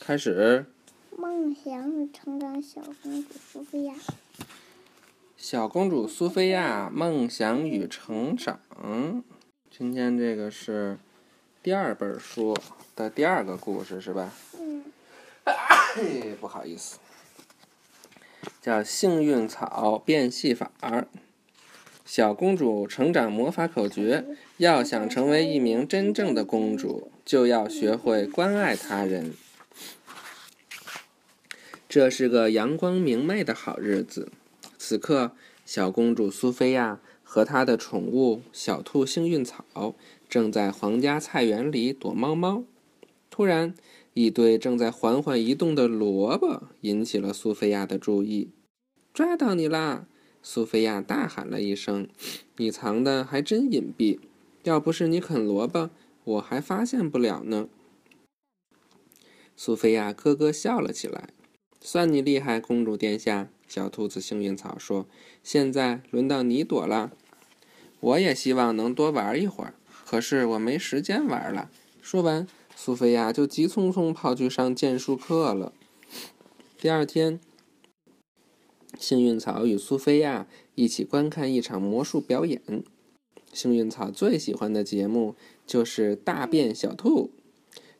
开始。梦想与成长，小公主苏菲亚。小公主苏菲亚梦想与成长。今天这个是第二本书的第二个故事，是吧？嗯。不好意思，叫幸运草变戏法。小公主成长魔法口诀：要想成为一名真正的公主，就要学会关爱他人。这是个阳光明媚的好日子。此刻，小公主苏菲亚和她的宠物小兔幸运草正在皇家菜园里躲猫猫。突然，一堆正在缓缓移动的萝卜引起了苏菲亚的注意。“抓到你啦！”苏菲亚大喊了一声，“你藏的还真隐蔽，要不是你啃萝卜，我还发现不了呢。”苏菲亚咯咯笑了起来。算你厉害，公主殿下。小兔子幸运草说：“现在轮到你躲了。我也希望能多玩一会儿，可是我没时间玩了。”说完，苏菲亚就急匆匆跑去上剑术课了。第二天，幸运草与苏菲亚一起观看一场魔术表演。幸运草最喜欢的节目就是大变小兔，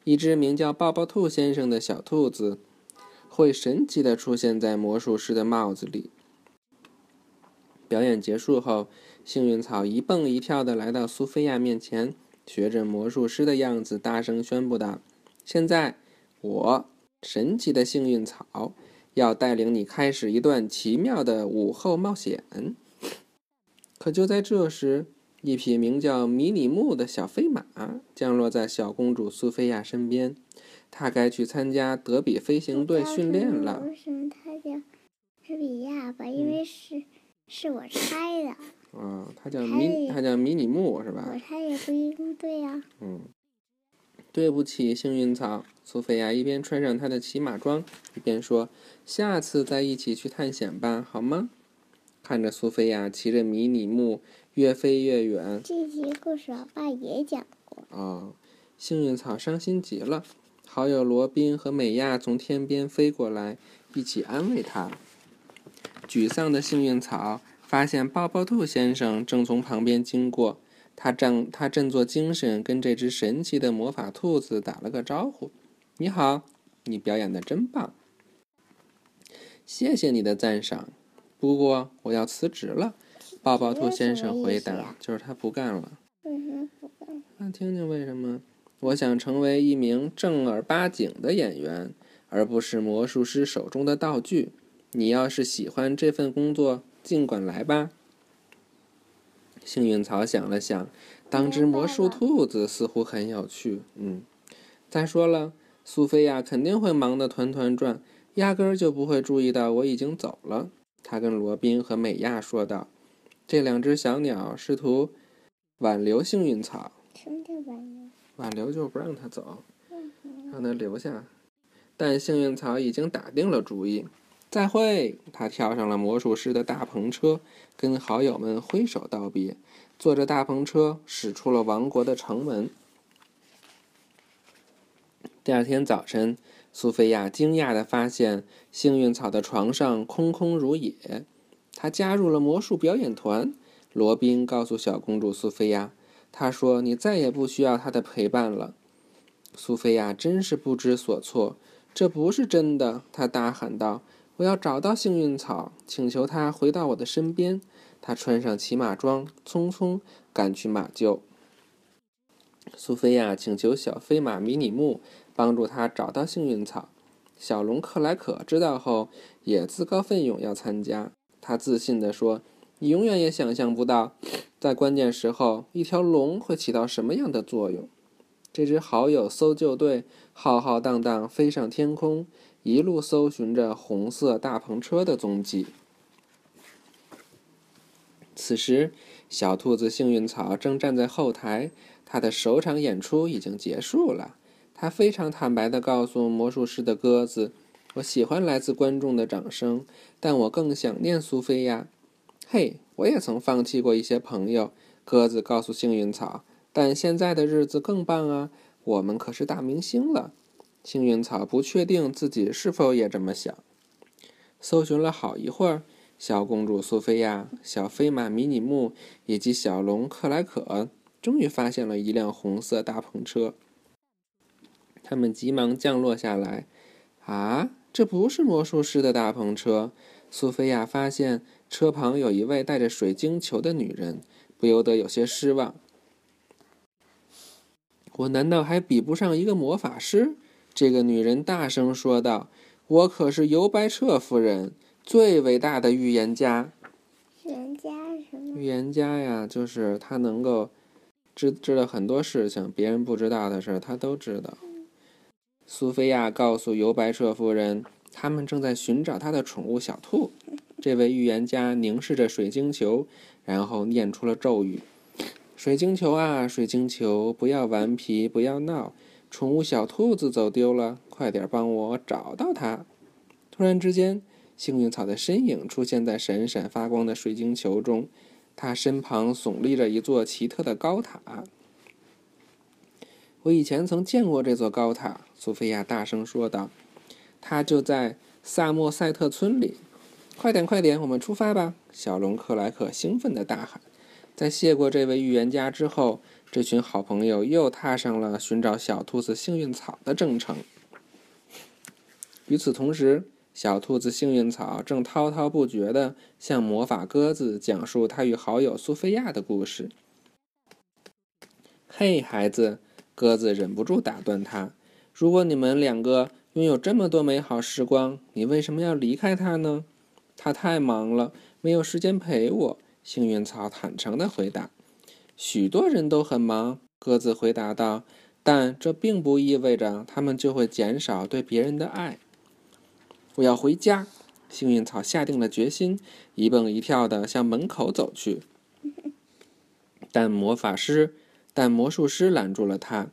一只名叫抱抱兔先生的小兔子。会神奇的出现在魔术师的帽子里。表演结束后，幸运草一蹦一跳的来到苏菲亚面前，学着魔术师的样子，大声宣布道：“现在，我神奇的幸运草要带领你开始一段奇妙的午后冒险。”可就在这时，一匹名叫迷你木的小飞马降落在小公主苏菲亚身边。她该去参加德比飞行队训练了。为什么他叫德比亚吧？因为是是我猜的。啊，他叫迷，他叫迷你木是吧？我猜也不一定对呀。嗯，对不起，幸运草。苏菲亚一边穿上她的骑马装，一边说：“下次再一起去探险吧，好吗？”看着苏菲亚骑着迷你木越飞越远。这些故事我爸也讲过。哦，幸运草伤心极了。好友罗宾和美亚从天边飞过来，一起安慰他。沮丧的幸运草发现抱抱兔先生正从旁边经过，他振他振作精神，跟这只神奇的魔法兔子打了个招呼：“你好，你表演的真棒，谢谢你的赞赏。不过我要辞职了。”抱抱兔先生回答：“就是他不干了。”“为什么不干？”“那听听为什么。”我想成为一名正儿八经的演员，而不是魔术师手中的道具。你要是喜欢这份工作，尽管来吧。幸运草想了想，当只魔术兔子似乎很有趣。嗯，再说了，苏菲亚肯定会忙得团团转，压根儿就不会注意到我已经走了。他跟罗宾和美亚说道。这两只小鸟试图挽留幸运草。什么叫挽留？挽留就不让它走，让它留下。但幸运草已经打定了主意。再会！他跳上了魔术师的大篷车，跟好友们挥手道别，坐着大篷车驶出了王国的城门。第二天早晨，苏菲亚惊讶的发现幸运草的床上空空如也。他加入了魔术表演团。罗宾告诉小公主苏菲亚。他说：“你再也不需要他的陪伴了。”苏菲亚真是不知所措。这不是真的！她大喊道：“我要找到幸运草，请求它回到我的身边。”她穿上骑马装，匆匆赶去马厩。苏菲亚请求小飞马迷你木帮助她找到幸运草。小龙克莱可知道后也自告奋勇要参加。他自信地说：“你永远也想象不到。”在关键时候，一条龙会起到什么样的作用？这支好友搜救队浩浩荡荡飞上天空，一路搜寻着红色大篷车的踪迹。此时，小兔子幸运草正站在后台，他的首场演出已经结束了。他非常坦白地告诉魔术师的鸽子：“我喜欢来自观众的掌声，但我更想念苏菲亚。”嘿。我也曾放弃过一些朋友，鸽子告诉幸运草。但现在的日子更棒啊！我们可是大明星了。幸运草不确定自己是否也这么想。搜寻了好一会儿，小公主苏菲亚、小飞马迷你木以及小龙克莱可终于发现了一辆红色大篷车。他们急忙降落下来。啊，这不是魔术师的大篷车！苏菲亚发现车旁有一位带着水晶球的女人，不由得有些失望。我难道还比不上一个魔法师？这个女人大声说道：“我可是尤白彻夫人，最伟大的预言家。”预言家什么？预言家呀，就是他能够知知道很多事情，别人不知道的事儿，他都知道。苏菲亚告诉尤白彻夫人，他们正在寻找他的宠物小兔。这位预言家凝视着水晶球，然后念出了咒语：“水晶球啊，水晶球，不要顽皮，不要闹。宠物小兔子走丢了，快点帮我找到它。”突然之间，幸运草的身影出现在闪闪发光的水晶球中，它身旁耸立着一座奇特的高塔。我以前曾见过这座高塔，苏菲亚大声说道：“它就在萨默塞特村里。”快点，快点，我们出发吧！小龙克莱克兴奋地大喊。在谢过这位预言家之后，这群好朋友又踏上了寻找小兔子幸运草的征程。与此同时，小兔子幸运草正滔滔不绝地向魔法鸽子讲述他与好友苏菲亚的故事。嘿，孩子，鸽子忍不住打断他：“如果你们两个拥有这么多美好时光，你为什么要离开他呢？”他太忙了，没有时间陪我。幸运草坦诚地回答：“许多人都很忙。”鸽子回答道：“但这并不意味着他们就会减少对别人的爱。”我要回家。幸运草下定了决心，一蹦一跳地向门口走去。但魔法师，但魔术师拦住了他：“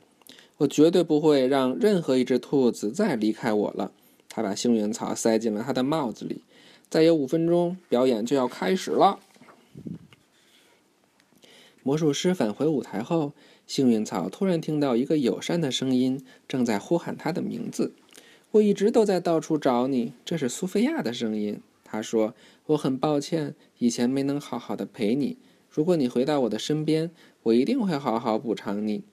我绝对不会让任何一只兔子再离开我了。”他把幸运草塞进了他的帽子里。再有五分钟，表演就要开始了。魔术师返回舞台后，幸运草突然听到一个友善的声音正在呼喊他的名字。我一直都在到处找你，这是苏菲亚的声音。他说：“我很抱歉，以前没能好好的陪你。如果你回到我的身边，我一定会好好补偿你。”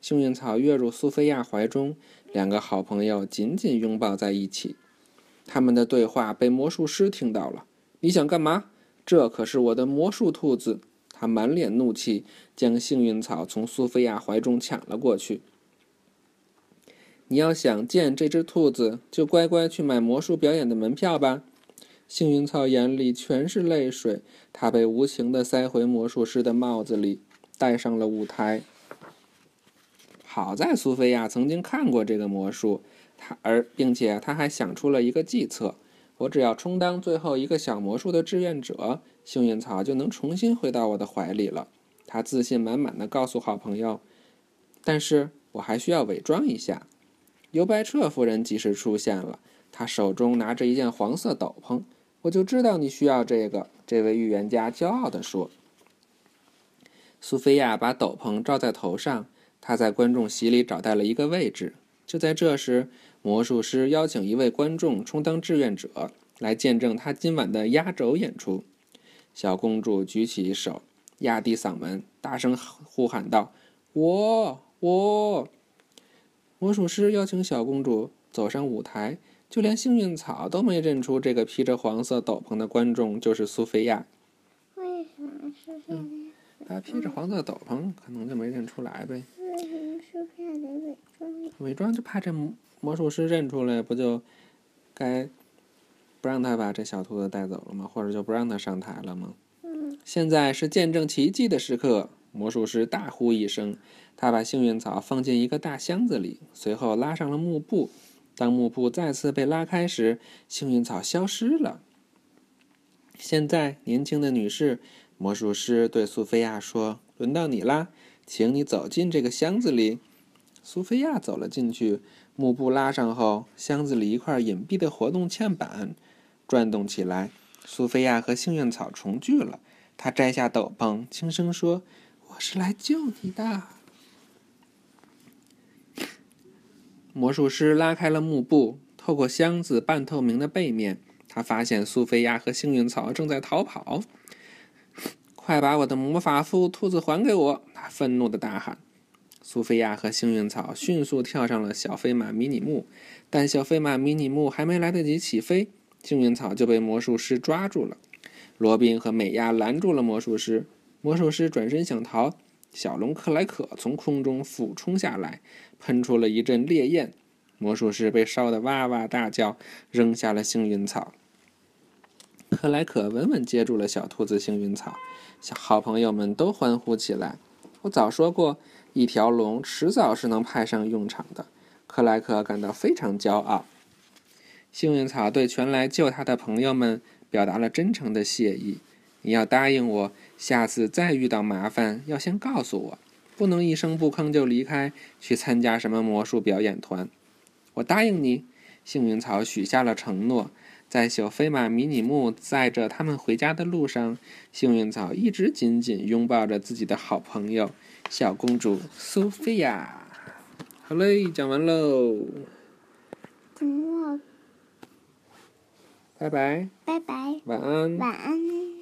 幸运草跃入苏菲亚怀中，两个好朋友紧紧拥抱在一起。他们的对话被魔术师听到了。你想干嘛？这可是我的魔术兔子！他满脸怒气，将幸运草从苏菲亚怀中抢了过去。你要想见这只兔子，就乖乖去买魔术表演的门票吧。幸运草眼里全是泪水，它被无情地塞回魔术师的帽子里，带上了舞台。好在苏菲亚曾经看过这个魔术。他而并且她还想出了一个计策：我只要充当最后一个小魔术的志愿者，幸运草就能重新回到我的怀里了。他自信满满的告诉好朋友：“但是我还需要伪装一下。”尤白彻夫人及时出现了，她手中拿着一件黄色斗篷。我就知道你需要这个，这位预言家骄傲地说。苏菲亚把斗篷罩在头上，她在观众席里找到了一个位置。就在这时，魔术师邀请一位观众充当志愿者，来见证他今晚的压轴演出。小公主举起手，压低嗓门，大声呼喊道：“我，我！”魔术师邀请小公主走上舞台，就连幸运草都没认出这个披着黄色斗篷的观众就是苏菲亚。为什么是这样？他披着黄色斗篷，可能就没认出来呗。为什么苏菲亚得伪装？就怕这。魔术师认出来，不就该不让他把这小兔子带走了吗？或者就不让他上台了吗？嗯。现在是见证奇迹的时刻！魔术师大呼一声，他把幸运草放进一个大箱子里，随后拉上了幕布。当幕布再次被拉开时，幸运草消失了。现在，年轻的女士，魔术师对苏菲亚说：“轮到你啦，请你走进这个箱子里。”苏菲亚走了进去。幕布拉上后，箱子里一块隐蔽的活动嵌板转动起来。苏菲亚和幸运草重聚了。她摘下斗篷，轻声说：“我是来救你的。”魔术师拉开了幕布，透过箱子半透明的背面，他发现苏菲亚和幸运草正在逃跑。快把我的魔法服兔子还给我！他愤怒的大喊。苏菲亚和幸运草迅速跳上了小飞马迷你木，但小飞马迷你木还没来得及起飞，幸运草就被魔术师抓住了。罗宾和美亚拦住了魔术师，魔术师转身想逃，小龙克莱可从空中俯冲下来，喷出了一阵烈焰，魔术师被烧得哇哇大叫，扔下了幸运草。克莱可稳稳接住了小兔子幸运草，小好朋友们都欢呼起来。我早说过。一条龙迟早是能派上用场的，克莱克感到非常骄傲。幸运草对全来救他的朋友们表达了真诚的谢意：“你要答应我，下次再遇到麻烦要先告诉我，不能一声不吭就离开去参加什么魔术表演团。”我答应你。幸运草许下了承诺。在小飞马迷你木载着他们回家的路上，幸运草一直紧紧拥抱着自己的好朋友。小公主苏菲亚，好嘞，讲完喽。拜拜。拜拜。晚安。晚安。